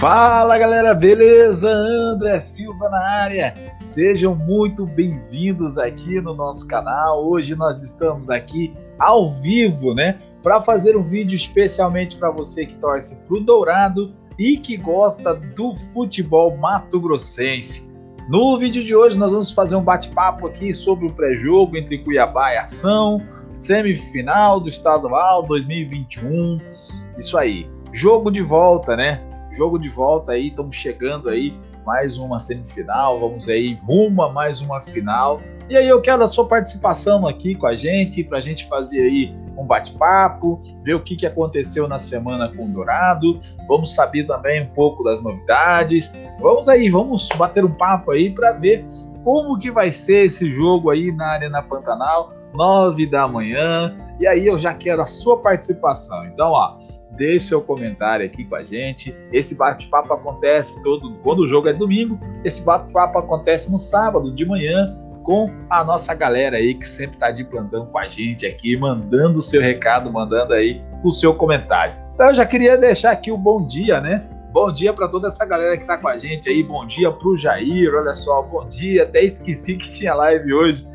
Fala galera, beleza? André Silva na área. Sejam muito bem-vindos aqui no nosso canal. Hoje nós estamos aqui ao vivo, né, para fazer um vídeo especialmente para você que torce pro Dourado e que gosta do futebol mato-grossense. No vídeo de hoje nós vamos fazer um bate-papo aqui sobre o pré-jogo entre Cuiabá e Ação, semifinal do estadual 2021. Isso aí. Jogo de volta, né? jogo de volta aí, estamos chegando aí, mais uma semifinal, vamos aí rumo a mais uma final. E aí eu quero a sua participação aqui com a gente, para a gente fazer aí um bate-papo, ver o que, que aconteceu na semana com o Dourado, vamos saber também um pouco das novidades. Vamos aí, vamos bater um papo aí para ver como que vai ser esse jogo aí na Arena Pantanal, nove da manhã. E aí eu já quero a sua participação. Então, ó, deixe seu comentário aqui com a gente. Esse bate-papo acontece todo quando o jogo é domingo. Esse bate-papo acontece no sábado de manhã com a nossa galera aí que sempre está de plantão com a gente aqui, mandando o seu recado, mandando aí o seu comentário. Então eu já queria deixar aqui o um bom dia, né? Bom dia para toda essa galera que está com a gente aí. Bom dia para o Jair, olha só, bom dia. Até esqueci que tinha live hoje.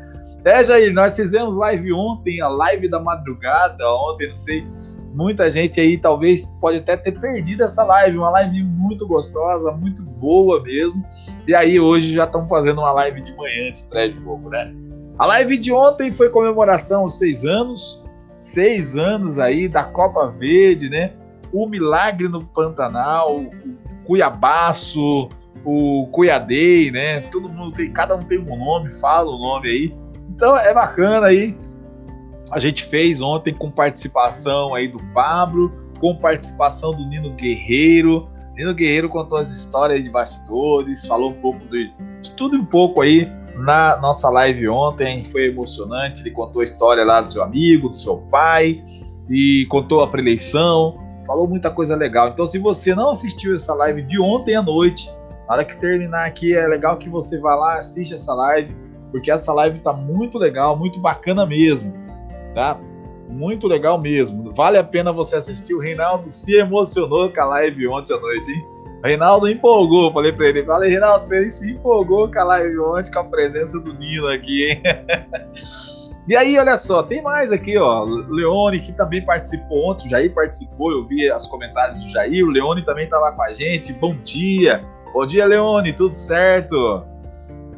É, Jair, nós fizemos live ontem, a live da madrugada, ontem, não sei muita gente aí talvez pode até ter perdido essa live, uma live muito gostosa, muito boa mesmo. E aí hoje já estão fazendo uma live de manhã de pré-jogo, né? A live de ontem foi comemoração aos seis anos, seis anos aí da Copa Verde, né? O milagre no Pantanal, o Cuiabaço, o Cuiadei, né? Todo mundo tem, cada um tem um nome, fala o nome aí. Então é bacana aí a gente fez ontem com participação aí do Pablo, com participação do Nino Guerreiro. Nino Guerreiro contou as histórias de bastidores, falou um pouco de, de tudo um pouco aí na nossa live ontem. Foi emocionante. Ele contou a história lá do seu amigo, do seu pai, e contou a preleição. Falou muita coisa legal. Então, se você não assistiu essa live de ontem à noite, na hora que terminar aqui, é legal que você vá lá, assista essa live, porque essa live tá muito legal, muito bacana mesmo tá? Muito legal mesmo. Vale a pena você assistir. O Reinaldo se emocionou com a live ontem à noite, hein? O Reinaldo empolgou. Falei pra ele: Falei, Reinaldo, você se empolgou com a live ontem, com a presença do Nino aqui, hein? E aí, olha só, tem mais aqui, ó. Leone, que também participou ontem, o Jair participou, eu vi os comentários do Jair, o Leone também tá lá com a gente. Bom dia! Bom dia, Leone, tudo certo?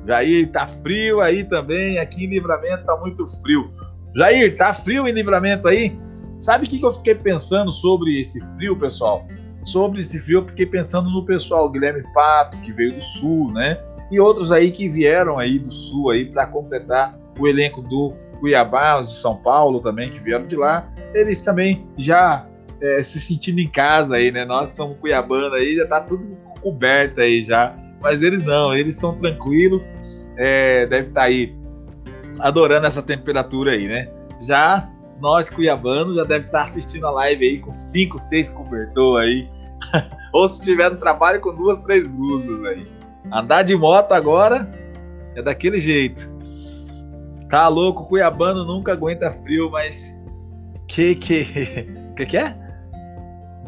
Jair, tá frio aí também, aqui em Livramento tá muito frio. Jair, tá frio em livramento aí? Sabe o que, que eu fiquei pensando sobre esse frio, pessoal? Sobre esse frio, eu fiquei pensando no pessoal, Guilherme Pato, que veio do sul, né? E outros aí que vieram aí do sul aí para completar o elenco do Cuiabá, os de São Paulo também, que vieram de lá. Eles também já é, se sentindo em casa aí, né? Nós que somos cuiabanos aí, já tá tudo coberto aí já. Mas eles não, eles são tranquilos. É, deve estar tá aí adorando essa temperatura aí, né? Já nós cuiabanos já deve estar assistindo a live aí com 5, 6 cobertor aí. Ou se estiver no trabalho com duas, três blusas aí. Andar de moto agora é daquele jeito. Tá louco, cuiabano nunca aguenta frio, mas que que que que é?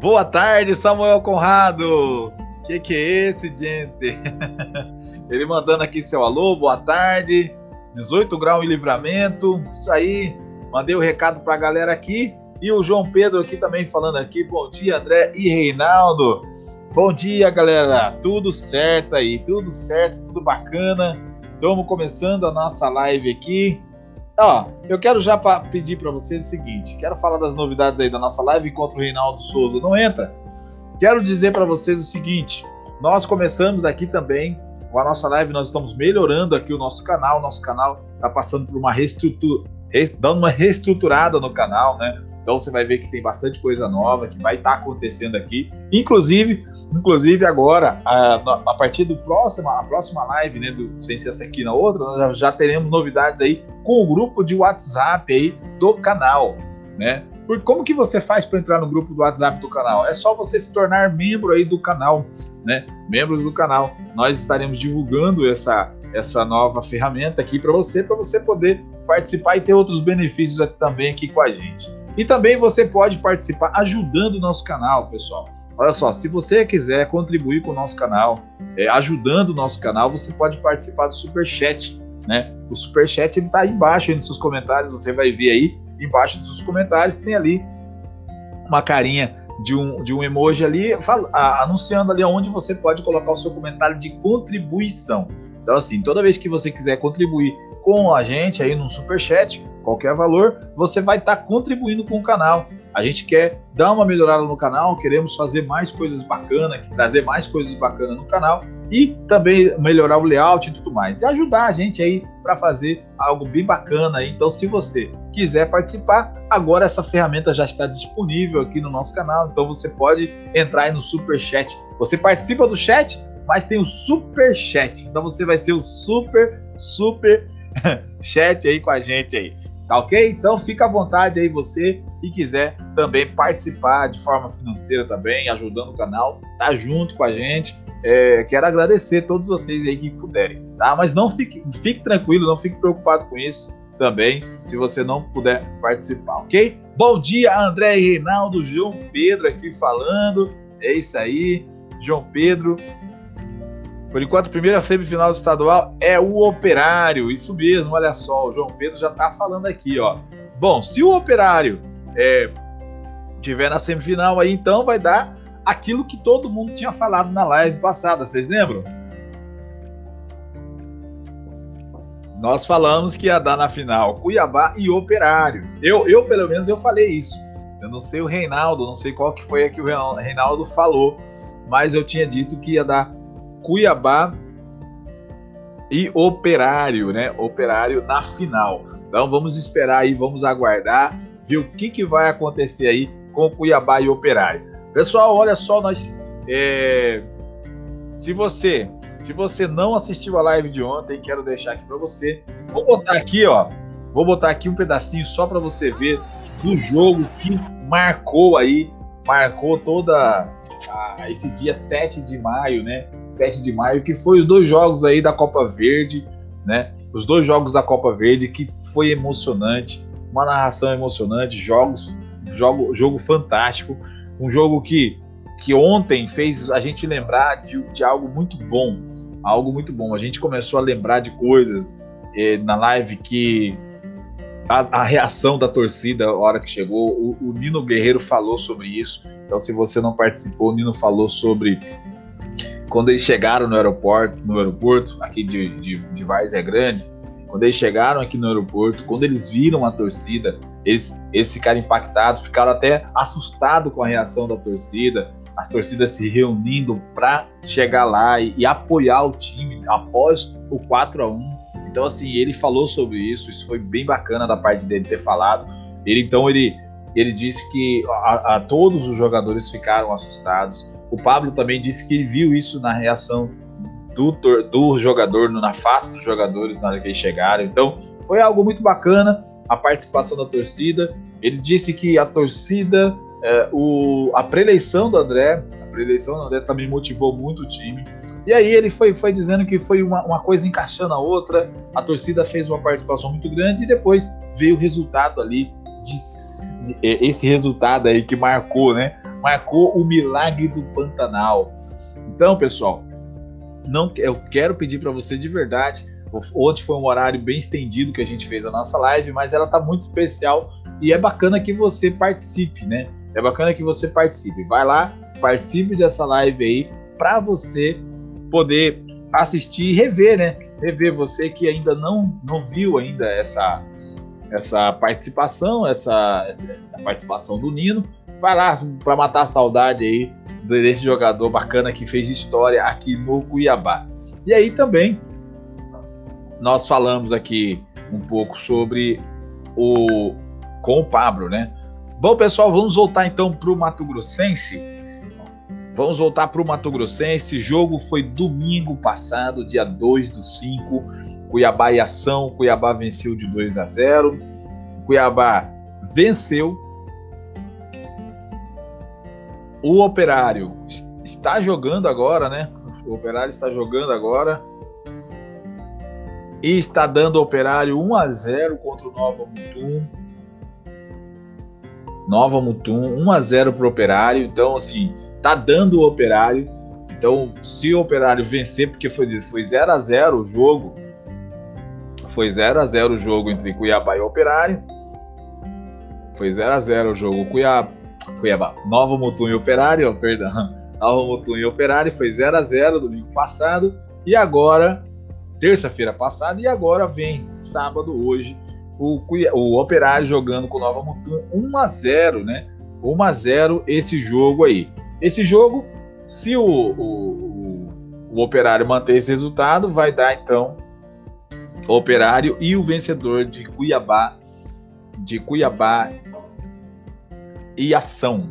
Boa tarde, Samuel Conrado. Que que é esse, gente? Ele mandando aqui seu alô, boa tarde. 18 graus em livramento. Isso aí, mandei o um recado para a galera aqui. E o João Pedro aqui também falando aqui. Bom dia, André e Reinaldo. Bom dia, galera. Tudo certo aí, tudo certo, tudo bacana. Estamos começando a nossa live aqui. Ó, eu quero já pra pedir para vocês o seguinte: quero falar das novidades aí da nossa live enquanto o Reinaldo Souza não entra. Quero dizer para vocês o seguinte: nós começamos aqui também com a nossa live nós estamos melhorando aqui o nosso canal. Nosso canal está passando por uma reestrutura, dando uma reestruturada no canal, né? Então você vai ver que tem bastante coisa nova que vai estar tá acontecendo aqui. Inclusive, inclusive agora, a, a, partir do próximo, a próxima live, né, do sem ser essa aqui na outra, nós já teremos novidades aí com o grupo de WhatsApp aí do canal, né? Por como que você faz para entrar no grupo do WhatsApp do canal? É só você se tornar membro aí do canal, né? Membros do canal. Nós estaremos divulgando essa essa nova ferramenta aqui para você, para você poder participar e ter outros benefícios também aqui com a gente. E também você pode participar ajudando o nosso canal, pessoal. Olha só, se você quiser contribuir com o nosso canal, é, ajudando o nosso canal, você pode participar do Super Chat, né? O Super Chat ele está aí embaixo aí nos seus comentários, você vai ver aí embaixo dos comentários tem ali uma carinha de um, de um emoji ali anunciando ali onde você pode colocar o seu comentário de contribuição. Então assim, toda vez que você quiser contribuir com a gente aí no super chat, qualquer valor, você vai estar tá contribuindo com o canal. A gente quer dar uma melhorada no canal, queremos fazer mais coisas bacanas, trazer mais coisas bacanas no canal e também melhorar o layout e tudo mais. E ajudar a gente aí para fazer algo bem bacana. Então, se você quiser participar, agora essa ferramenta já está disponível aqui no nosso canal. Então, você pode entrar aí no super chat. Você participa do chat, mas tem o super chat. Então, você vai ser o super, super chat aí com a gente aí. Tá ok? Então fica à vontade aí você que quiser também participar de forma financeira também, ajudando o canal, tá junto com a gente. É, quero agradecer a todos vocês aí que puderem, tá? Mas não fique, fique tranquilo, não fique preocupado com isso também, se você não puder participar, ok? Bom dia, André e Reinaldo, João Pedro aqui falando. É isso aí, João Pedro. Por enquanto, primeira semifinal estadual é o Operário. Isso mesmo, olha só, o João Pedro já está falando aqui, ó. Bom, se o Operário é, tiver na semifinal aí, então vai dar aquilo que todo mundo tinha falado na live passada, vocês lembram? Nós falamos que ia dar na final Cuiabá e Operário. Eu, eu pelo menos, eu falei isso. Eu não sei o Reinaldo, não sei qual que foi a que o Reinaldo falou, mas eu tinha dito que ia dar Cuiabá e Operário, né? Operário na final. Então vamos esperar aí, vamos aguardar, ver o que, que vai acontecer aí com Cuiabá e Operário. Pessoal, olha só, nós. É... Se você se você não assistiu a live de ontem, quero deixar aqui para você. Vou botar aqui, ó. Vou botar aqui um pedacinho só para você ver do jogo que marcou aí, marcou toda a, esse dia 7 de maio, né? 7 de maio, que foi os dois jogos aí da Copa Verde, né? Os dois jogos da Copa Verde que foi emocionante, uma narração emocionante, jogos, jogo, jogo fantástico, um jogo que que ontem fez a gente lembrar de, de algo muito bom, algo muito bom. A gente começou a lembrar de coisas eh, na live que a, a, reação da torcida a hora que chegou. O, o, Nino Guerreiro falou sobre isso. Então, se você não participou, o Nino falou sobre quando eles chegaram no aeroporto, no aeroporto aqui de, de, de Várzea Grande. Quando eles chegaram aqui no aeroporto, quando eles viram a torcida, eles, eles ficaram impactados, ficaram até assustados com a reação da torcida, as torcidas se reunindo para chegar lá e, e, apoiar o time após o 4 a 1 então, assim, ele falou sobre isso, isso foi bem bacana da parte dele ter falado. Ele, então, ele, ele disse que a, a todos os jogadores ficaram assustados. O Pablo também disse que viu isso na reação do, do jogador, na face dos jogadores na hora que eles chegaram. Então, foi algo muito bacana a participação da torcida. Ele disse que a torcida, é, o, a preleição do André, a preleição do André também motivou muito o time. E aí ele foi, foi dizendo que foi uma, uma coisa encaixando a outra, a torcida fez uma participação muito grande e depois veio o resultado ali, de, de, esse resultado aí que marcou, né? Marcou o milagre do Pantanal. Então, pessoal, não, eu quero pedir para você de verdade. Ontem foi um horário bem estendido que a gente fez a nossa live, mas ela tá muito especial e é bacana que você participe, né? É bacana que você participe. Vai lá, participe dessa live aí para você poder assistir e rever, né? Rever você que ainda não, não viu ainda essa, essa participação, essa, essa participação do Nino. Vai lá para matar a saudade aí desse jogador bacana que fez história aqui no Cuiabá. E aí também nós falamos aqui um pouco sobre o com o Pablo, né? Bom, pessoal, vamos voltar então para o Mato Grossense Vamos voltar para o Mato Grossense. Esse jogo foi domingo passado, dia 2 do 5. Cuiabá e ação. Cuiabá venceu de 2 a 0. Cuiabá venceu. o Operário está jogando agora, né? O Operário está jogando agora e está dando Operário 1 a 0 contra o Nova Mutum. Nova Mutum 1 a 0 para o Operário. Então, assim, tá dando o Operário. Então, se o Operário vencer, porque foi, foi 0 a 0 o jogo, foi 0 a 0 o jogo entre Cuiabá e Operário. Foi 0 a 0 o jogo Cuiabá, Cuiabá, Nova Mutum e Operário, perdão. Nova Mutum e Operário foi 0 a 0 domingo passado e agora terça-feira passada, e agora vem sábado, hoje, o, o Operário jogando com o Nova Mutum 1 a 0 né? 1 a 0 esse jogo aí. Esse jogo, se o, o, o, Operário manter esse resultado, vai dar então Operário e o vencedor de Cuiabá, de Cuiabá e Ação.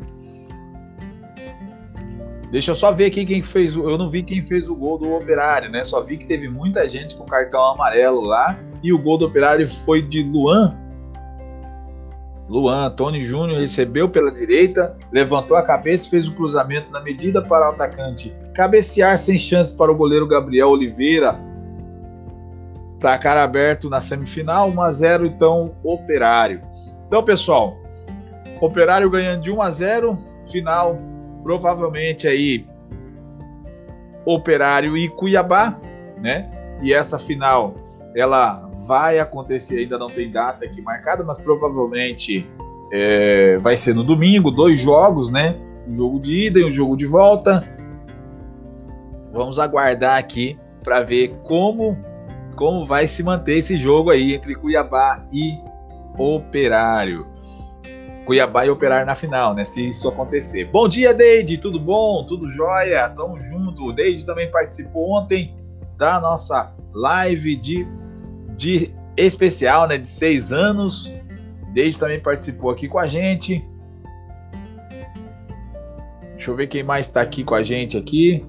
Deixa eu só ver aqui quem fez. Eu não vi quem fez o gol do Operário, né? Só vi que teve muita gente com cartão amarelo lá. E o gol do Operário foi de Luan. Luan, Tony Júnior recebeu pela direita, levantou a cabeça e fez o um cruzamento na medida para o atacante cabecear sem chance para o goleiro Gabriel Oliveira. Para cara aberto na semifinal, 1 a 0 então Operário. Então, pessoal, Operário ganhando de 1 a 0, final provavelmente aí Operário e Cuiabá, né? E essa final ela vai acontecer, ainda não tem data aqui marcada, mas provavelmente é, vai ser no domingo, dois jogos, né? Um jogo de ida e um jogo de volta. Vamos aguardar aqui para ver como como vai se manter esse jogo aí entre Cuiabá e Operário. Cuiabá e Operar na final, né? Se isso acontecer. Bom dia, Deide, tudo bom? Tudo jóia? Tamo junto. O Deide também participou ontem da nossa live de, de especial, né? De seis anos. Deide também participou aqui com a gente. Deixa eu ver quem mais está aqui com a gente aqui.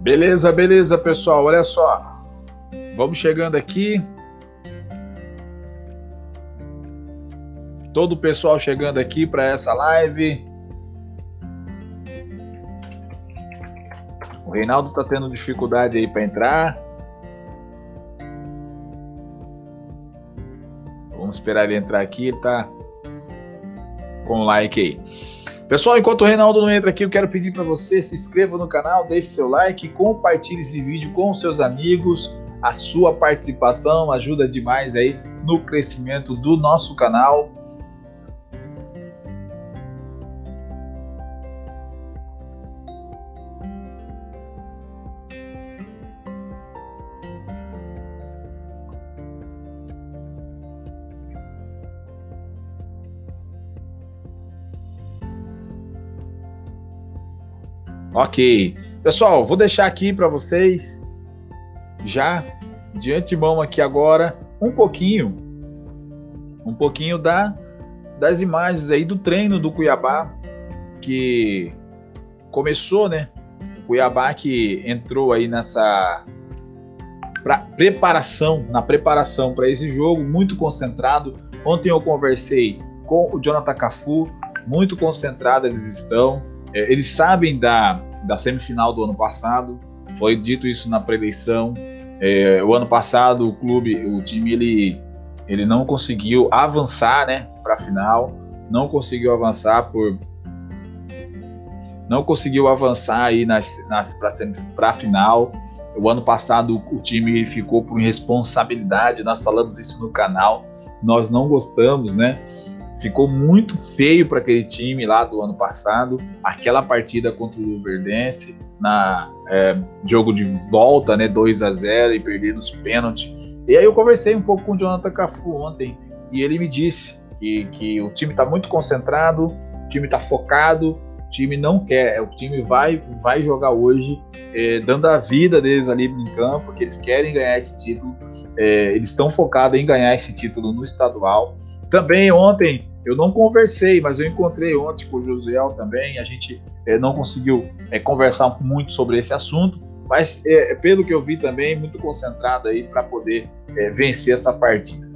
Beleza, beleza, pessoal. Olha só. Vamos chegando aqui. Todo o pessoal chegando aqui para essa live. O Reinaldo tá tendo dificuldade aí para entrar. Vamos esperar ele entrar aqui, ele tá com like aí. Pessoal, enquanto o Reinaldo não entra aqui, eu quero pedir para você se inscreva no canal, deixe seu like, compartilhe esse vídeo com seus amigos. A sua participação ajuda demais aí no crescimento do nosso canal. Ok. Pessoal, vou deixar aqui para vocês, já de antemão aqui agora, um pouquinho, um pouquinho da, das imagens aí do treino do Cuiabá, que começou, né? O Cuiabá que entrou aí nessa preparação, na preparação para esse jogo, muito concentrado. Ontem eu conversei com o Jonathan Cafu, muito concentrado eles estão. É, eles sabem da, da semifinal do ano passado, foi dito isso na preleição. É, o ano passado o clube, o time, ele, ele não conseguiu avançar né, para a final, não conseguiu avançar por. Não conseguiu avançar aí nas, nas, para a final. O ano passado o time ficou por responsabilidade, nós falamos isso no canal, nós não gostamos, né? Ficou muito feio para aquele time lá do ano passado. Aquela partida contra o Luverdense, na é, jogo de volta, né, 2 a 0 e perder nos pênaltis. E aí eu conversei um pouco com o Jonathan Cafu ontem e ele me disse que, que o time está muito concentrado, o time está focado, o time não quer, o time vai, vai jogar hoje, é, dando a vida deles ali em campo, que eles querem ganhar esse título é, eles estão focados em ganhar esse título no estadual. Também ontem eu não conversei, mas eu encontrei ontem com o Josiel também. A gente é, não conseguiu é, conversar muito sobre esse assunto, mas é, pelo que eu vi também, muito concentrado aí para poder vencer essa partida.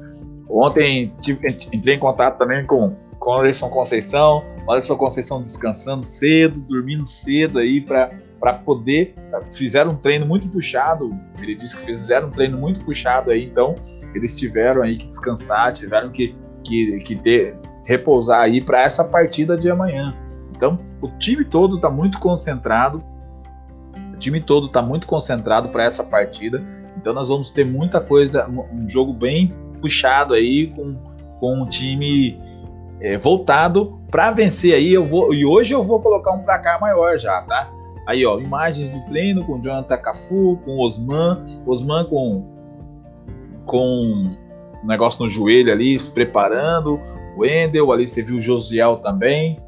Ontem tive, entrei em contato também com, com o Alisson Conceição, o Alisson Conceição descansando cedo, dormindo cedo aí para poder. Fizeram um treino muito puxado. Ele disse que fizeram um treino muito puxado aí, então eles tiveram aí que descansar, tiveram que, que, que ter, repousar aí para essa partida de amanhã. Então, o time todo está muito concentrado. O time todo está muito concentrado para essa partida. Então, nós vamos ter muita coisa, um jogo bem puxado aí com, com um time é, voltado para vencer aí. Eu vou e hoje eu vou colocar um placar maior já, tá? Aí, ó, imagens do treino com Jonathan Cafu, com Osman, Osman com com um negócio no joelho ali, se preparando. Wendel, ali você viu o Josiel também.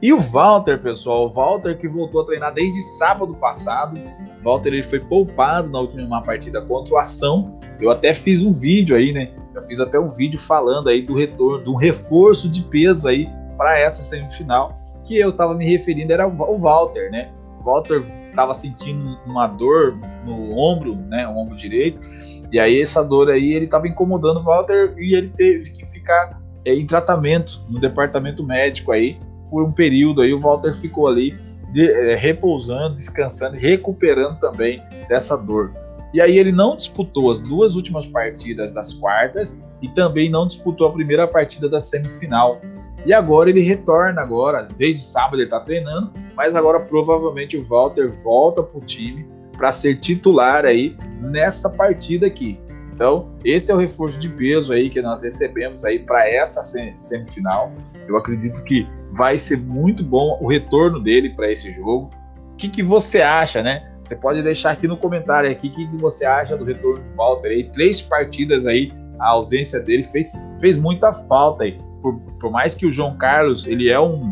E o Walter, pessoal, o Walter que voltou a treinar desde sábado passado. O Walter ele foi poupado na última partida contra o Ação. Eu até fiz um vídeo aí, né? Eu fiz até um vídeo falando aí do retorno, do reforço de peso aí para essa semifinal, que eu estava me referindo era o Walter, né? O Walter estava sentindo uma dor no ombro, né, o ombro direito, e aí essa dor aí ele estava incomodando o Walter e ele teve que ficar em tratamento no departamento médico aí por um período aí o Walter ficou ali de, é, repousando, descansando e recuperando também dessa dor. E aí ele não disputou as duas últimas partidas das quartas e também não disputou a primeira partida da semifinal. E agora ele retorna agora, desde sábado ele está treinando, mas agora provavelmente o Walter volta para o time para ser titular aí nessa partida aqui. Então, esse é o reforço de peso aí que nós recebemos aí para essa semifinal. Eu acredito que vai ser muito bom o retorno dele para esse jogo. O que, que você acha, né? Você pode deixar aqui no comentário aqui o que, que você acha do retorno do Walter aí. Três partidas aí, a ausência dele fez, fez muita falta aí. Por, por mais que o João Carlos, ele é um,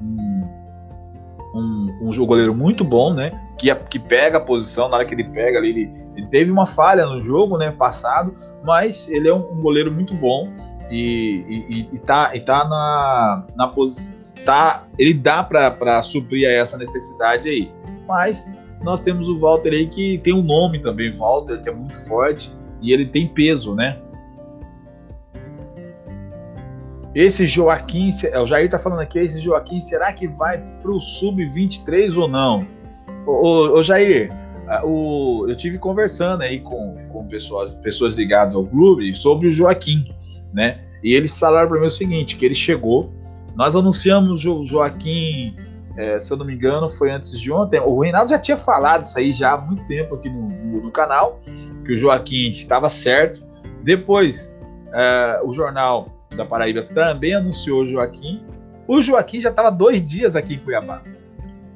um, um, um goleiro muito bom, né? Que, que pega a posição, na hora que ele pega ali, ele ele teve uma falha no jogo, né, passado, mas ele é um, um goleiro muito bom e, e, e, tá, na, na posição. Tá, ele dá para suprir essa necessidade aí. Mas nós temos o Walter aí que tem um nome também, Walter, que é muito forte e ele tem peso, né? Esse Joaquim, o Jair tá falando aqui, esse Joaquim, será que vai pro sub-23 ou não? Ô, ô, ô Jair, o, eu tive conversando aí com, com pessoas, pessoas ligadas ao clube sobre o Joaquim, né? E eles falaram para mim o seguinte, que ele chegou, nós anunciamos o Joaquim, é, se eu não me engano, foi antes de ontem. O Reinaldo já tinha falado isso aí já há muito tempo aqui no, no, no canal, que o Joaquim estava certo. Depois, é, o jornal da Paraíba também anunciou o Joaquim. O Joaquim já estava dois dias aqui em Cuiabá.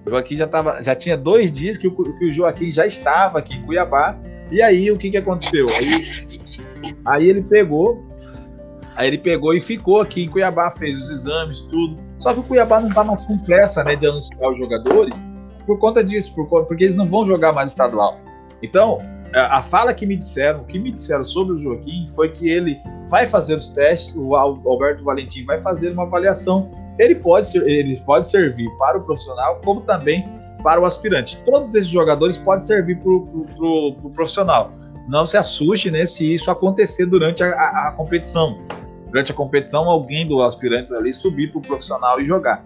Joaquim já, tava, já tinha dois dias que o, que o Joaquim já estava aqui em Cuiabá. E aí o que, que aconteceu? Aí, aí ele pegou, aí ele pegou e ficou aqui em Cuiabá, fez os exames, tudo. Só que o Cuiabá não está mais com pressa né, de anunciar os jogadores por conta disso, por, porque eles não vão jogar mais estadual. Então, a fala que me disseram, que me disseram sobre o Joaquim foi que ele vai fazer os testes, o Alberto Valentim vai fazer uma avaliação ele pode, ele pode servir para o profissional, como também para o aspirante. Todos esses jogadores podem servir para o pro profissional. Não se assuste né, se isso acontecer durante a, a, a competição. Durante a competição, alguém do aspirante ali subir para o profissional e jogar.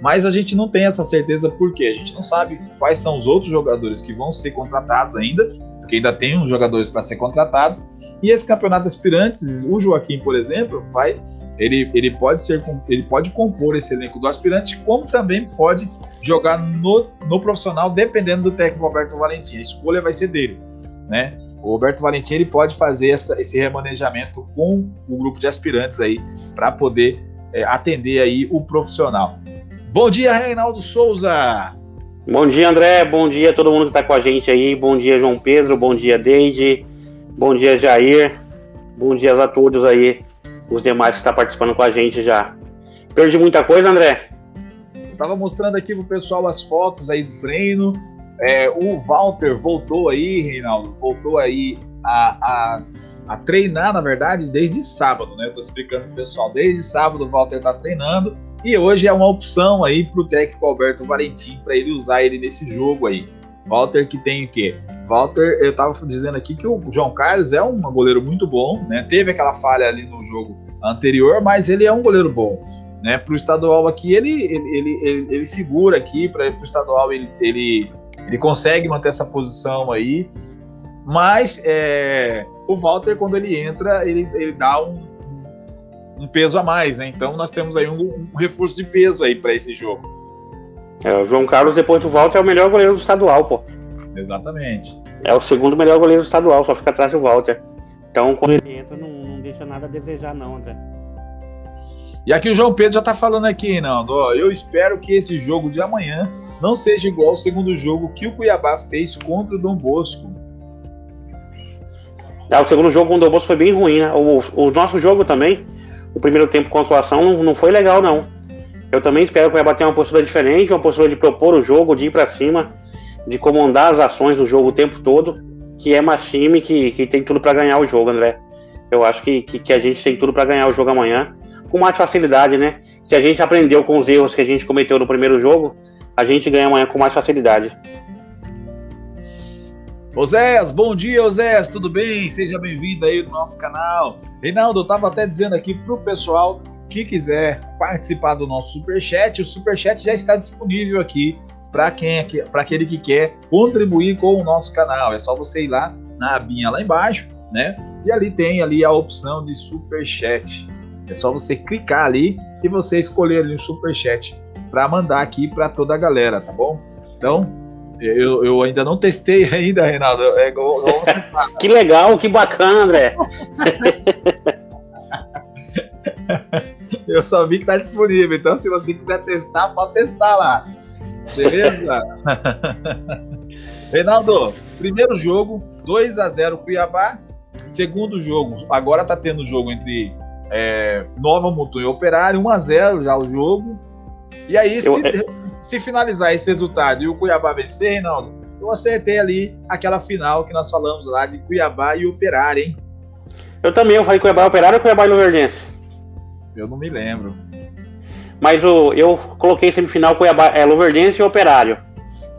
Mas a gente não tem essa certeza porque a gente não sabe quais são os outros jogadores que vão ser contratados ainda, porque ainda tem uns jogadores para ser contratados. E esse campeonato aspirantes, o Joaquim, por exemplo, vai ele, ele, pode ser, ele pode compor esse elenco do aspirante, como também pode jogar no, no profissional, dependendo do técnico Roberto Valentim. A escolha vai ser dele, né? O Roberto Valentim ele pode fazer essa, esse remanejamento com o grupo de aspirantes aí para poder é, atender aí o profissional. Bom dia, Reinaldo Souza. Bom dia, André. Bom dia a todo mundo que está com a gente aí. Bom dia, João Pedro. Bom dia, Deide. Bom dia, Jair. Bom dia a todos aí os demais que estão tá participando com a gente já. Perdi muita coisa, André? Eu tava mostrando aqui pro pessoal as fotos aí do treino. É, o Walter voltou aí, Reinaldo, voltou aí a, a, a, treinar, na verdade, desde sábado, né? Eu tô explicando pro pessoal, desde sábado o Walter tá treinando e hoje é uma opção aí pro técnico Alberto Valentim para ele usar ele nesse jogo aí. Walter que tem o quê? Walter, eu tava dizendo aqui que o João Carlos é um goleiro muito bom, né? Teve aquela falha ali no jogo anterior, mas ele é um goleiro bom. Né, para o estadual aqui, ele, ele, ele, ele, ele segura aqui, para o estadual ele, ele, ele consegue manter essa posição aí. Mas é, o Walter, quando ele entra, ele, ele dá um, um peso a mais, né? Então nós temos aí um, um reforço de peso aí para esse jogo. É, o João Carlos, depois do Walter, é o melhor goleiro do estadual, pô. Exatamente. É o segundo melhor goleiro estadual, só fica atrás do Walter. Então, quando ele entra, não, não deixa nada a desejar, não, André. E aqui o João Pedro já tá falando aqui, Nando. Eu espero que esse jogo de amanhã não seja igual ao segundo jogo que o Cuiabá fez contra o Dom Bosco. É, o segundo jogo com o Dom Bosco foi bem ruim, né? O, o nosso jogo também, o primeiro tempo com a atuação, não, não foi legal, não. Eu também espero que o Cuiabá tenha uma postura diferente, uma postura de propor o jogo, de ir para cima, de comandar as ações do jogo o tempo todo, que é mais time que, que tem tudo para ganhar o jogo, André. Eu acho que, que, que a gente tem tudo para ganhar o jogo amanhã com mais facilidade, né? Se a gente aprendeu com os erros que a gente cometeu no primeiro jogo, a gente ganha amanhã com mais facilidade. Oséias, bom dia, Oséias, tudo bem? Seja bem-vindo aí no nosso canal. Reinaldo, eu estava até dizendo aqui pro pessoal que quiser participar do nosso superchat, o superchat já está disponível aqui para quem é para aquele que quer contribuir com o nosso canal. É só você ir lá na abinha lá embaixo, né? E ali tem ali a opção de superchat. É só você clicar ali e você escolher ali o super chat para mandar aqui para toda a galera, tá bom? Então, eu, eu ainda não testei ainda, Reinaldo. É igual, igual que legal, que bacana, André. eu só vi que tá disponível, então se você quiser testar, pode testar lá. Beleza? Reinaldo, primeiro jogo, 2 a 0 Cuiabá. Segundo jogo, agora tá tendo jogo entre é, Nova Mutum e Operário, 1x0 já o jogo. E aí, eu, se, é... se, finalizar esse resultado e o Cuiabá vencer, Reinaldo, eu acertei ali aquela final que nós falamos lá de Cuiabá e Operário, hein? Eu também, eu falei Cuiabá e Operário ou Cuiabá e Luverdense? Eu não me lembro. Mas o, eu coloquei semifinal Cuiabá, é Luverdense e Operário.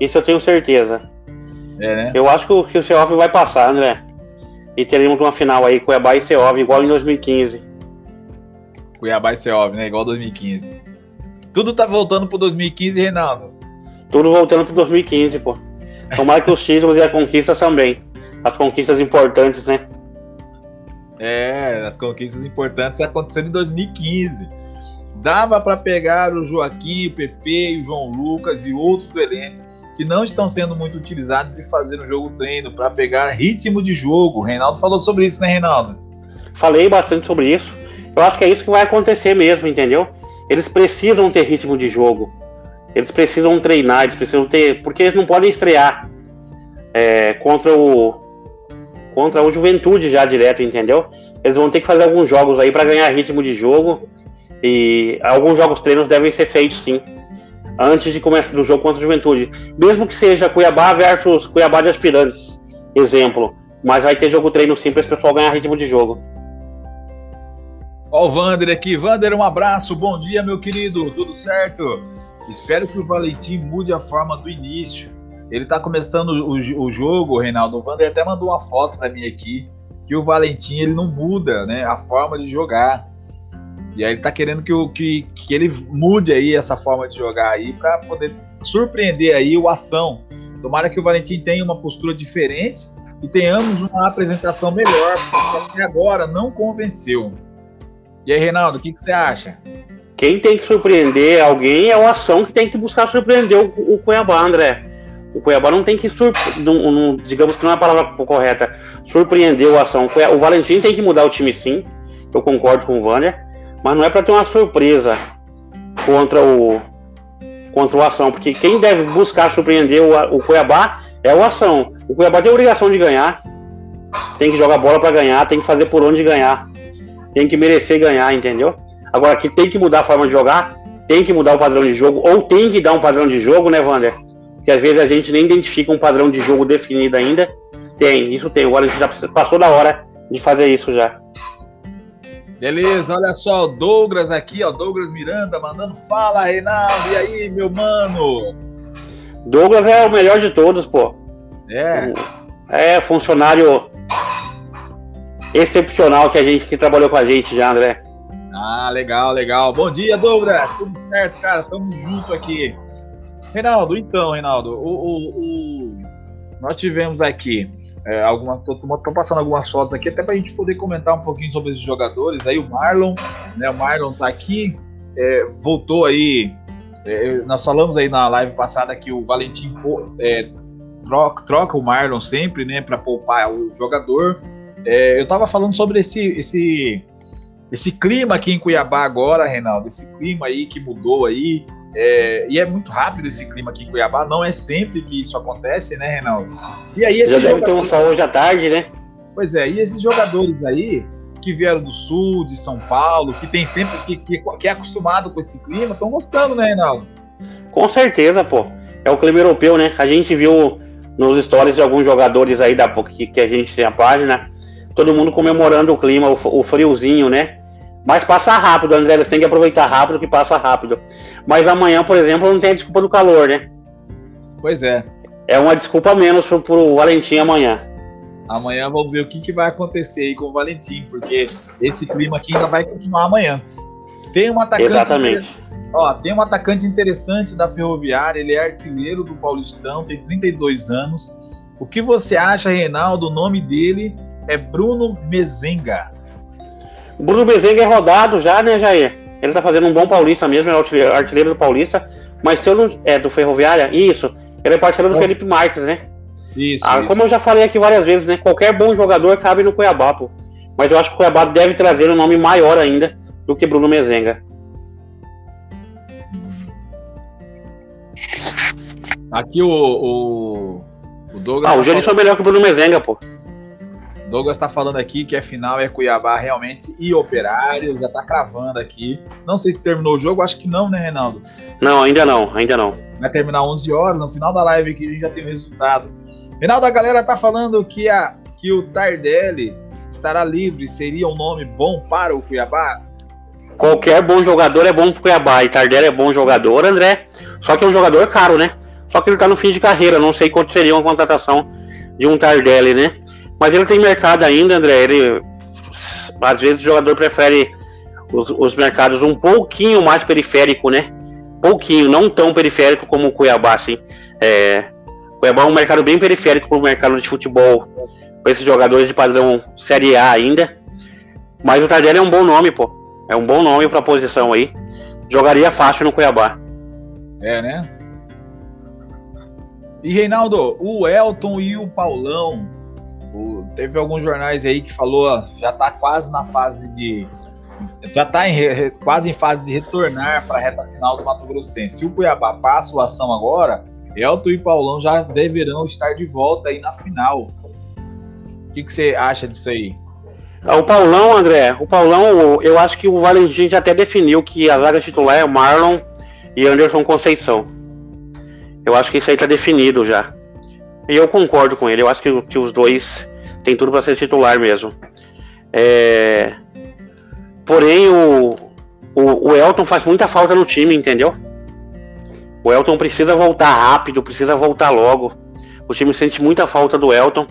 Isso eu tenho certeza. É, né? Eu acho que o, que o Seov vai passar, André. E teremos uma final aí, Cuiabá e Seov, igual em 2015. Cuiabá e Seov, né? Igual 2015. Tudo tá voltando pro 2015, Reinaldo. Tudo voltando pro 2015, pô. Tomara que os títulos e as conquistas também. As conquistas importantes, né? É, as conquistas importantes acontecendo em 2015. Dava para pegar o Joaquim, o Pepe, o João Lucas e outros do elenco que não estão sendo muito utilizados e fazer o jogo treino para pegar ritmo de jogo. O Reinaldo falou sobre isso, né, Reinaldo? Falei bastante sobre isso. Eu acho que é isso que vai acontecer mesmo, entendeu? Eles precisam ter ritmo de jogo. Eles precisam treinar, eles precisam ter. Porque eles não podem estrear é, contra o. Contra o Juventude já direto, entendeu? Eles vão ter que fazer alguns jogos aí para ganhar ritmo de jogo. E alguns jogos treinos devem ser feitos sim. Antes de começar do jogo contra o Juventude. Mesmo que seja Cuiabá versus Cuiabá de aspirantes. Exemplo. Mas vai ter jogo treino sim para esse pessoal ganhar ritmo de jogo. Ó o Vander aqui. Vander, um abraço. Bom dia, meu querido. Tudo certo? Espero que o Valentim mude a forma do início. Ele tá começando o, o jogo, Reinaldo. O Vander até mandou uma foto para mim aqui que o Valentim ele não muda, né, a forma de jogar. E aí ele tá querendo que, o, que, que ele mude aí essa forma de jogar aí para poder surpreender aí o ação. Tomara que o Valentim tenha uma postura diferente e tenhamos uma apresentação melhor, porque até agora não convenceu. E aí, Reinaldo, o que, que você acha? Quem tem que surpreender alguém é o Ação que tem que buscar surpreender o, o Cuiabá, André. O Cuiabá não tem que surpreender, digamos que não é a palavra correta, surpreender o Ação. O Valentim tem que mudar o time sim, eu concordo com o Wander, mas não é para ter uma surpresa contra o contra o Ação, porque quem deve buscar surpreender o, o Cuiabá é o Ação. O Cuiabá tem a obrigação de ganhar, tem que jogar bola para ganhar, tem que fazer por onde ganhar tem que merecer ganhar, entendeu? Agora, que tem que mudar a forma de jogar, tem que mudar o padrão de jogo, ou tem que dar um padrão de jogo, né, Wander? Que às vezes a gente nem identifica um padrão de jogo definido ainda, Tem, isso tem. O Valentim já passou da hora de fazer isso já. Beleza, olha só, o Douglas aqui, ó, Douglas Miranda mandando fala, Reinaldo, e aí, meu mano? Douglas é o melhor de todos, pô. É. É funcionário excepcional que a gente que trabalhou com a gente já, André. Ah, legal, legal. Bom dia, Douglas. Tudo certo, cara? Tamo junto aqui. Reinaldo, então, Reinaldo, o, o, o... nós tivemos aqui é, algumas. Tô, passando algumas fotos aqui, até para a gente poder comentar um pouquinho sobre esses jogadores. Aí o Marlon, né? O Marlon tá aqui, é, voltou aí. É, nós falamos aí na live passada que o Valentim é, troca, troca o Marlon sempre, né? Para poupar o jogador. É, eu tava falando sobre esse, esse, esse clima aqui em Cuiabá agora, Reinaldo. Esse clima aí que mudou aí. É, e é muito rápido esse clima aqui em Cuiabá, não é sempre que isso acontece, né, Reinaldo? E aí Já deve ter um sol hoje à tarde, né? Pois é, e esses jogadores aí que vieram do sul, de São Paulo, que tem sempre que, que, que é acostumado com esse clima, estão gostando, né, Reinaldo? Com certeza, pô. É o clima europeu, né? A gente viu nos stories de alguns jogadores aí da que, que a gente tem a página, todo mundo comemorando o clima, o, o friozinho, né? Mas passa rápido, André. Eles têm que aproveitar rápido que passa rápido. Mas amanhã, por exemplo, não tem a desculpa do calor, né? Pois é. É uma desculpa menos pro, pro Valentim amanhã. Amanhã vamos ver o que, que vai acontecer aí com o Valentim, porque esse clima aqui ainda vai continuar amanhã. Tem um atacante. Exatamente. Ó, tem um atacante interessante da Ferroviária, ele é artilheiro do Paulistão, tem 32 anos. O que você acha, Reinaldo? O nome dele é Bruno Mezenga. O Bruno Bezerra é rodado já, né, Jair? Ele tá fazendo um bom paulista mesmo, é artilheiro, do Paulista. Mas se eu não. É do Ferroviária? Isso. Ele é parceiro do Felipe Marques, né? Isso, ah, isso, Como eu já falei aqui várias vezes, né? Qualquer bom jogador cabe no Cuiabá, pô. Mas eu acho que o Cuiabá deve trazer um nome maior ainda do que Bruno Mezenga. Aqui o, o, o Douglas. Ah, o Jânio é melhor que o Bruno Mezenga, pô. Douglas está falando aqui que a final é Cuiabá realmente e Operário, já está cravando aqui. Não sei se terminou o jogo, acho que não, né, Reinaldo? Não, ainda não, ainda não. Vai terminar 11 horas, no final da live aqui a gente já tem o resultado. Reinaldo, a galera tá falando que, a, que o Tardelli estará livre, seria um nome bom para o Cuiabá? Qualquer bom jogador é bom para o Cuiabá, e Tardelli é bom jogador, André. Só que é um jogador caro, né? Só que ele está no fim de carreira, não sei quanto seria uma contratação de um Tardelli, né? Mas ele tem mercado ainda, André. Ele, às vezes o jogador prefere os, os mercados um pouquinho mais periférico, né? Pouquinho, não tão periférico como o Cuiabá, assim. É, Cuiabá é um mercado bem periférico para o mercado de futebol, com esses jogadores de padrão Série A ainda. Mas o Tardelli é um bom nome, pô. É um bom nome para a posição aí. Jogaria fácil no Cuiabá. É, né? E Reinaldo, o Elton e o Paulão o, teve alguns jornais aí que falou, já está quase na fase de. Já está quase em fase de retornar para a reta final do Mato Grossense. Se o Cuiabá passa o ação agora, Elton e Paulão já deverão estar de volta aí na final. O que, que você acha disso aí? Ah, o Paulão, André, o Paulão, eu acho que o Valentim já até definiu que a zaga titular é Marlon e Anderson Conceição. Eu acho que isso aí tá definido já. E eu concordo com ele. Eu acho que, que os dois têm tudo para ser titular mesmo. É... Porém, o, o, o, Elton faz muita falta no time, entendeu? O Elton precisa voltar rápido, precisa voltar logo. O time sente muita falta do Elton.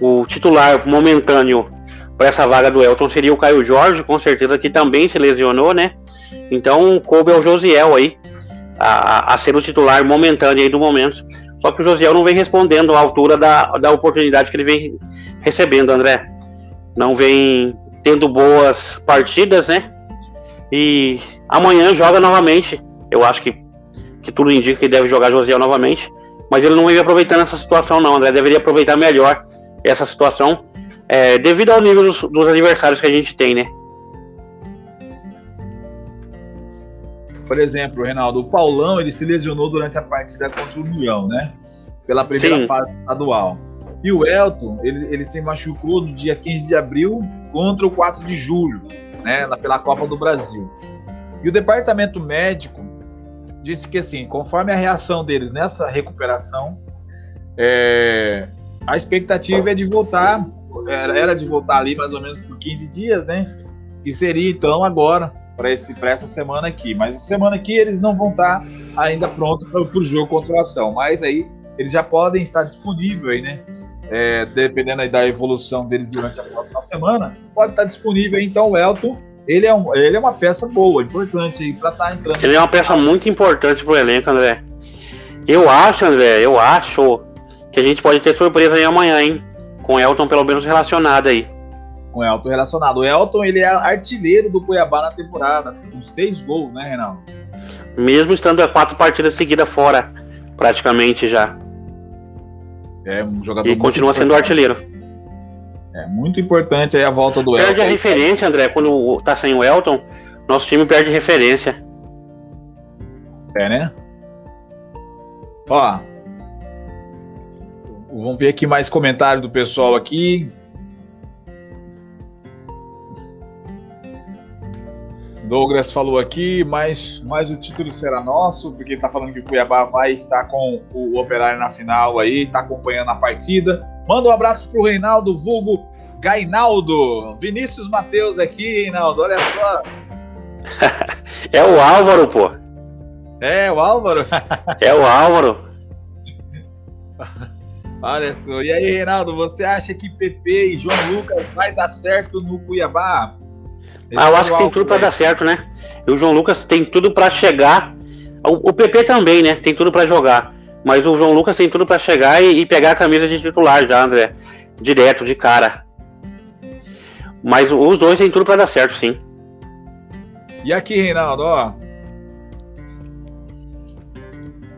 O titular momentâneo para essa vaga do Elton seria o Caio Jorge, com certeza que também se lesionou, né? Então coube ao Josiel aí a, a ser o titular momentâneo aí do momento. Só que o Josiel não vem respondendo à altura da, da oportunidade que ele vem recebendo, André. Não vem tendo boas partidas, né? E amanhã joga novamente. Eu acho que, que tudo indica que deve jogar Josiel novamente. Mas ele não vem aproveitando essa situação, não, André. Deveria aproveitar melhor essa situação. É, devido ao nível dos, dos adversários que a gente tem, né? Por exemplo, Reinaldo, o Paulão ele se lesionou durante a partida contra o União, né? Pela primeira Sim. fase estadual. E o Elton, ele, ele se machucou no dia 15 de abril contra o 4 de julho, né? Pela Copa do Brasil. E o departamento médico disse que, assim, conforme a reação deles nessa recuperação, é, a expectativa é de voltar, era de voltar ali mais ou menos por 15 dias, né? Que seria então agora, para essa semana aqui. Mas a semana aqui eles não vão estar ainda prontos para o jogo contra o Ação. Mas aí eles já podem estar disponíveis né? É, dependendo da evolução deles durante a próxima semana, pode estar disponível. Então o Elton, ele é, um, ele é uma peça boa, importante para estar tá entrando. Ele é uma peça muito importante para o elenco, André. Eu acho, André, eu acho que a gente pode ter surpresa aí amanhã, hein? Com o Elton pelo menos relacionado aí. Com o Elton relacionado. O Elton, ele é artilheiro do Cuiabá na temporada, com seis gols, né, Renato? Mesmo estando a quatro partidas seguidas fora, praticamente já. É um jogador. E continua importante. sendo artilheiro. É muito importante aí a volta do perde Elton. Perde a referência, André. Quando tá sem o Elton, nosso time perde referência. É, né? Ó. Vamos ver aqui mais comentários do pessoal aqui. Douglas falou aqui, mas, mas o título será nosso, porque está falando que o Cuiabá vai estar com o Operário na final aí, está acompanhando a partida. Manda um abraço pro Reinaldo Vulgo Gainaldo. Vinícius Matheus aqui, Reinaldo, olha só. é o Álvaro, pô. É, o Álvaro? é o Álvaro. Olha só. E aí, Reinaldo, você acha que PP e João Lucas vai dar certo no Cuiabá? Ah, eu acho que tem tudo para dar certo, né? E o João Lucas tem tudo para chegar. O, o PP também, né? Tem tudo para jogar. Mas o João Lucas tem tudo para chegar e, e, pegar a camisa de titular já, André. Direto, de cara. Mas os dois têm tudo para dar certo, sim. E aqui, Reinaldo, ó.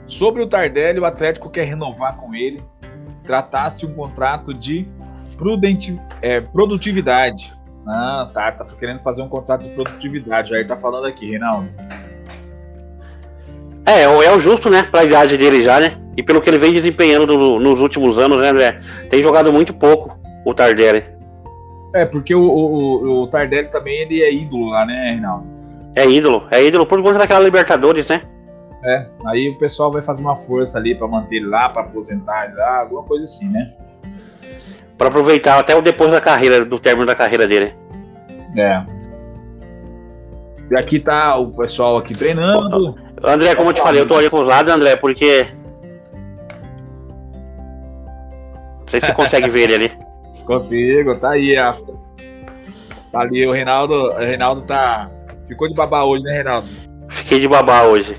Sobre o Tardelli, o Atlético quer renovar com ele. Tratasse um contrato de prudente, é, produtividade. Ah, tá, tá querendo fazer um contrato de produtividade. Aí tá falando aqui, Reinaldo. É, é o justo, né, pra idade dele já, né? E pelo que ele vem desempenhando no, nos últimos anos, né, André? Tem jogado muito pouco o Tardelli. É, porque o, o, o Tardelli também ele é ídolo lá, né, Reinaldo? É ídolo, é ídolo por conta daquela Libertadores, né? É, aí o pessoal vai fazer uma força ali para manter ele lá, para aposentar ele lá, alguma coisa assim, né? Para aproveitar até o depois da carreira, do término da carreira dele. É. E aqui tá o pessoal aqui treinando. André, como eu te falei, eu tô olhando pros lados, André, porque. Não sei se você consegue ver ele ali. Consigo, tá aí. A... Tá ali, o Reinaldo. O Reinaldo tá. Ficou de babá hoje, né, Reinaldo? Fiquei de babá hoje.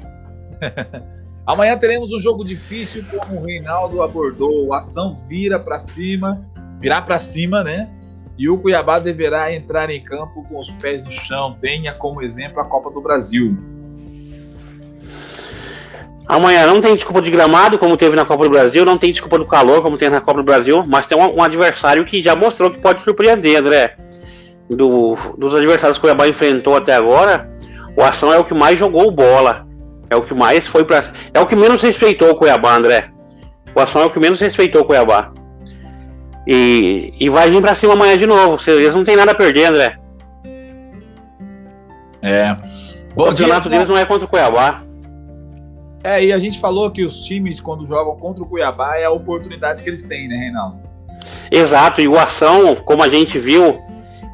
Amanhã teremos um jogo difícil, como o Reinaldo abordou. A ação vira para cima virar para cima, né? E o Cuiabá deverá entrar em campo com os pés no chão. Tenha como exemplo a Copa do Brasil. Amanhã não tem desculpa de gramado, como teve na Copa do Brasil, não tem desculpa do calor, como tem na Copa do Brasil, mas tem um, um adversário que já mostrou que pode surpreender, André. Do, dos adversários que o Cuiabá enfrentou até agora, o Ação é o que mais jogou bola. É o que mais foi para. É o que menos respeitou o Cuiabá, André. O Ação é o que menos respeitou o Cuiabá. E, e vai vir pra cima amanhã de novo. Eles não tem nada a perder, André. É. O Bom campeonato dia, deles não é contra o Cuiabá. É, e a gente falou que os times, quando jogam contra o Cuiabá, é a oportunidade que eles têm, né, Reinaldo? Exato, e o Ação, como a gente viu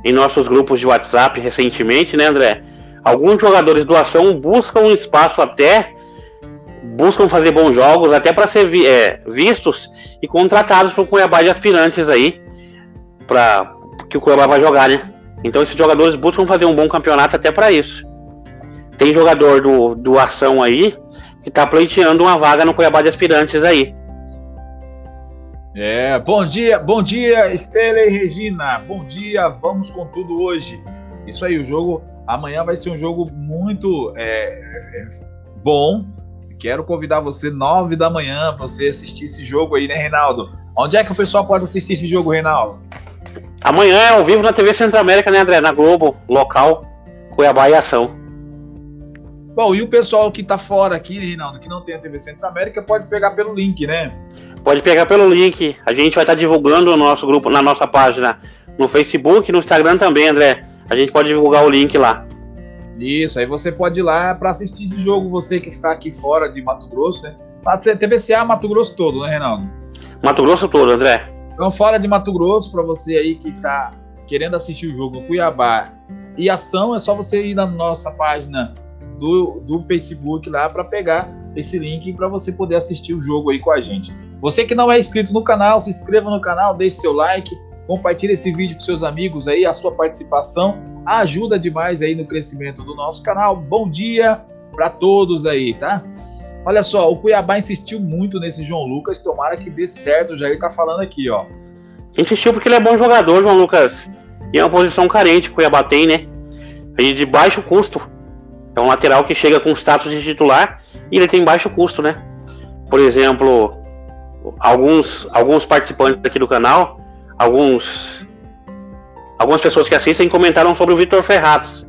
em nossos grupos de WhatsApp recentemente, né, André? Alguns jogadores do Ação buscam um espaço até buscam fazer bons jogos, até para ser vi, é, vistos e contratados para o Cuiabá de aspirantes aí, para que o Cuiabá vai jogar, né? Então esses jogadores buscam fazer um bom campeonato até para isso. Tem jogador do, do Ação aí que está pleiteando uma vaga no Cuiabá de aspirantes aí. É, bom dia, bom dia, Estela e Regina. Bom dia, vamos com tudo hoje. Isso aí, o jogo amanhã vai ser um jogo muito é, é, bom Quero convidar você nove da manhã para você assistir esse jogo aí, né, Reinaldo? Onde é que o pessoal pode assistir esse jogo, Reinaldo? Amanhã é ao vivo na TV Centro América, né, André? Na Globo, local, Cuiabá e Ação. Bom, e o pessoal que tá fora aqui, Reinaldo, que não tem a TV Centro América, pode pegar pelo link, né? Pode pegar pelo link. A gente vai estar tá divulgando o nosso grupo na nossa página no Facebook, no Instagram também, André. A gente pode divulgar o link lá. Isso, aí você pode ir lá para assistir esse jogo, você que está aqui fora de Mato Grosso, né? TVCA Mato Grosso todo, né, Reinaldo? Mato Grosso todo, André. Então, fora de Mato Grosso, para você aí que está querendo assistir o jogo no Cuiabá e ação, é só você ir na nossa página do, do Facebook lá para pegar esse link para você poder assistir o jogo aí com a gente. Você que não é inscrito no canal, se inscreva no canal, deixe seu like, compartilhe esse vídeo com seus amigos aí, a sua participação ajuda demais aí no crescimento do nosso canal. Bom dia para todos aí, tá? Olha só, o Cuiabá insistiu muito nesse João Lucas, tomara que dê certo, o Jair tá falando aqui, ó. Insistiu porque ele é bom jogador, João Lucas. E é uma posição carente que o Cuiabá tem, né? E de baixo custo. É um lateral que chega com status de titular e ele tem baixo custo, né? Por exemplo, alguns, alguns participantes aqui do canal, alguns algumas pessoas que assistem comentaram sobre o Vitor Ferraz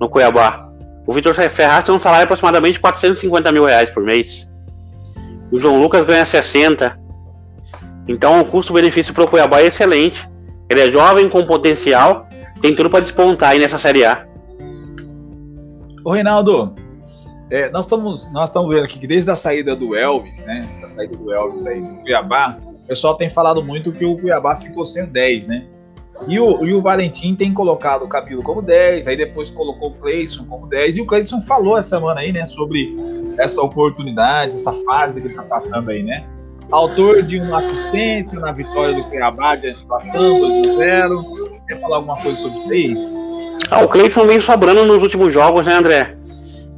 no Cuiabá. O Vitor Ferraz tem um salário de aproximadamente 450 mil reais por mês. O João Lucas ganha 60. Então o custo-benefício para o Cuiabá é excelente. Ele é jovem, com potencial, tem tudo para despontar aí nessa Série A. Ô Reinaldo, é, nós estamos nós estamos vendo aqui que desde a saída do Elvis, né, da saída do Elvis aí do Cuiabá, o pessoal tem falado muito que o Cuiabá ficou sem 10, né? E o, e o Valentim tem colocado o Cabelo como 10, aí depois colocou o Cleison como 10, e o Cleison falou essa semana aí, né, sobre essa oportunidade, essa fase que ele tá passando aí, né? Autor de uma assistência na vitória do Cuiabá de situação 2x0. Quer falar alguma coisa sobre isso aí? Ah, o Cleison vem sobrando nos últimos jogos, né, André?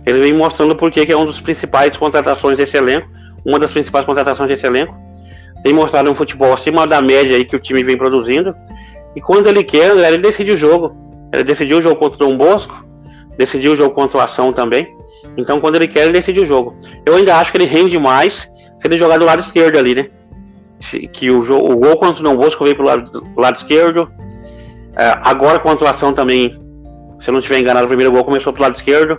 Ele vem mostrando porque que é uma das principais contratações desse elenco, uma das principais contratações desse elenco. Tem mostrado um futebol acima da média aí que o time vem produzindo. E quando ele quer, ele decide o jogo. Ele decidiu o jogo contra o Dom Bosco, decidiu o jogo contra o Ação também. Então, quando ele quer, ele decide o jogo. Eu ainda acho que ele rende mais se ele jogar do lado esquerdo ali, né? Que o, o gol contra o Dom Bosco veio pro lado, lado esquerdo. É, agora contra o Ação também, se eu não estiver enganado, o primeiro gol começou pro lado esquerdo.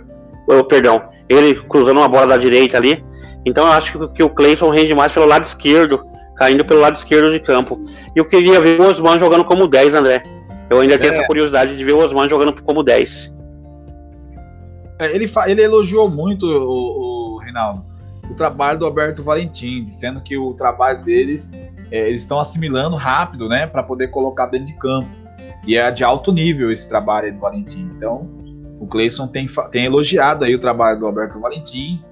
Perdão, ele cruzando uma bola da direita ali. Então eu acho que, que o Clayson rende mais pelo lado esquerdo caindo pelo lado esquerdo de campo. E eu queria ver o Osman jogando como 10, André. Eu ainda tenho é. essa curiosidade de ver o Osman jogando como 10. É, ele, ele elogiou muito, o, o Reinaldo, o trabalho do Alberto Valentim, dizendo que o trabalho deles, é, eles estão assimilando rápido, né, para poder colocar dentro de campo. E é de alto nível esse trabalho do Valentim. Então, o Cleison tem, tem elogiado aí o trabalho do Alberto Valentim,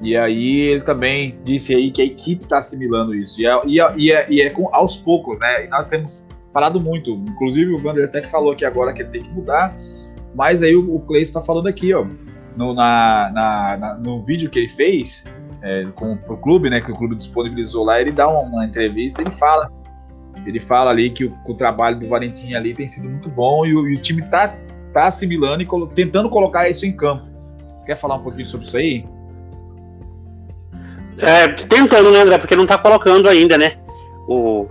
e aí ele também disse aí que a equipe está assimilando isso. E é, e, é, e, é, e é com, aos poucos, né? E nós temos falado muito. Inclusive o Wander até que falou aqui agora que ele tem que mudar. Mas aí o, o Cleison está falando aqui, ó. No, na, na, na, no vídeo que ele fez é, com, pro clube, né? Que o clube disponibilizou lá, ele dá uma, uma entrevista, ele fala. Ele fala ali que o, o, trabalho do Valentim ali tem sido muito bom e o, e o time tá, tá assimilando e colo tentando colocar isso em campo. Você quer falar um pouquinho sobre isso aí? É, tentando, né, André? Porque não tá colocando ainda, né? O,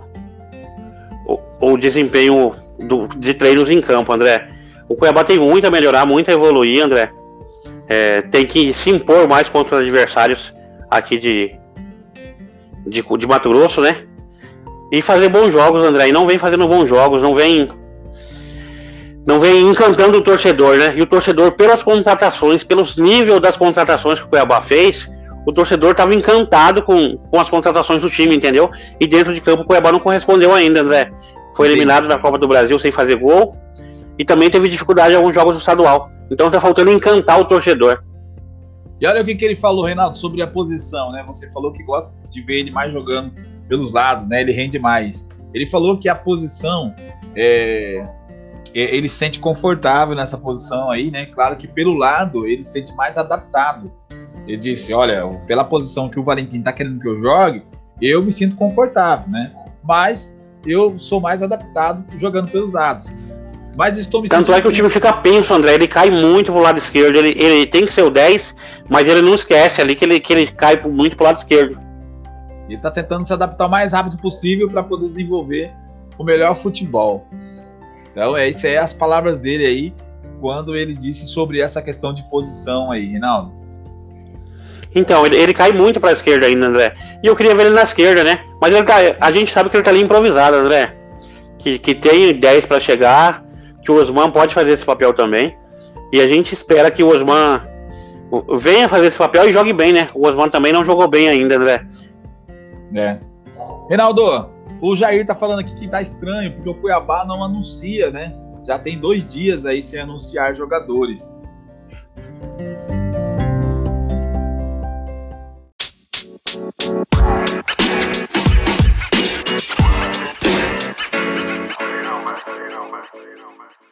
o, o desempenho do, de treinos em campo, André. O Cuiabá tem muito a melhorar, muito a evoluir, André. É, tem que se impor mais contra os adversários aqui de, de, de Mato Grosso, né? E fazer bons jogos, André. E não vem fazendo bons jogos, não vem. Não vem encantando o torcedor, né? E o torcedor, pelas contratações, pelos níveis das contratações que o Cuiabá fez, o torcedor estava encantado com, com as contratações do time, entendeu? E dentro de campo o Cuiabá não correspondeu ainda, André. Foi eliminado Sim. da Copa do Brasil sem fazer gol e também teve dificuldade em alguns jogos do estadual. Então tá faltando encantar o torcedor. E olha o que, que ele falou, Renato, sobre a posição, né? Você falou que gosta de ver ele mais jogando pelos lados, né? Ele rende mais. Ele falou que a posição é, é ele se sente confortável nessa posição aí, né? Claro que pelo lado ele se sente mais adaptado ele disse: Olha, pela posição que o Valentim está querendo que eu jogue, eu me sinto confortável, né? Mas eu sou mais adaptado jogando pelos lados. Mas estou me Tanto é que o time fica penso, André. Ele cai muito pro lado esquerdo. Ele, ele tem que ser o 10, mas ele não esquece ali que ele, que ele cai muito pro lado esquerdo. Ele está tentando se adaptar o mais rápido possível para poder desenvolver o melhor futebol. Então, é isso aí, as palavras dele aí, quando ele disse sobre essa questão de posição aí, Rinaldo. Então, ele, ele cai muito pra esquerda ainda, André. E eu queria ver ele na esquerda, né? Mas ele tá, a gente sabe que ele tá ali improvisado, André. Que, que tem 10 para chegar, que o Osman pode fazer esse papel também. E a gente espera que o Osman venha fazer esse papel e jogue bem, né? O Osman também não jogou bem ainda, André. É. Reinaldo, O Jair tá falando aqui que tá estranho, porque o Cuiabá não anuncia, né? Já tem dois dias aí sem anunciar jogadores. You know, man. You.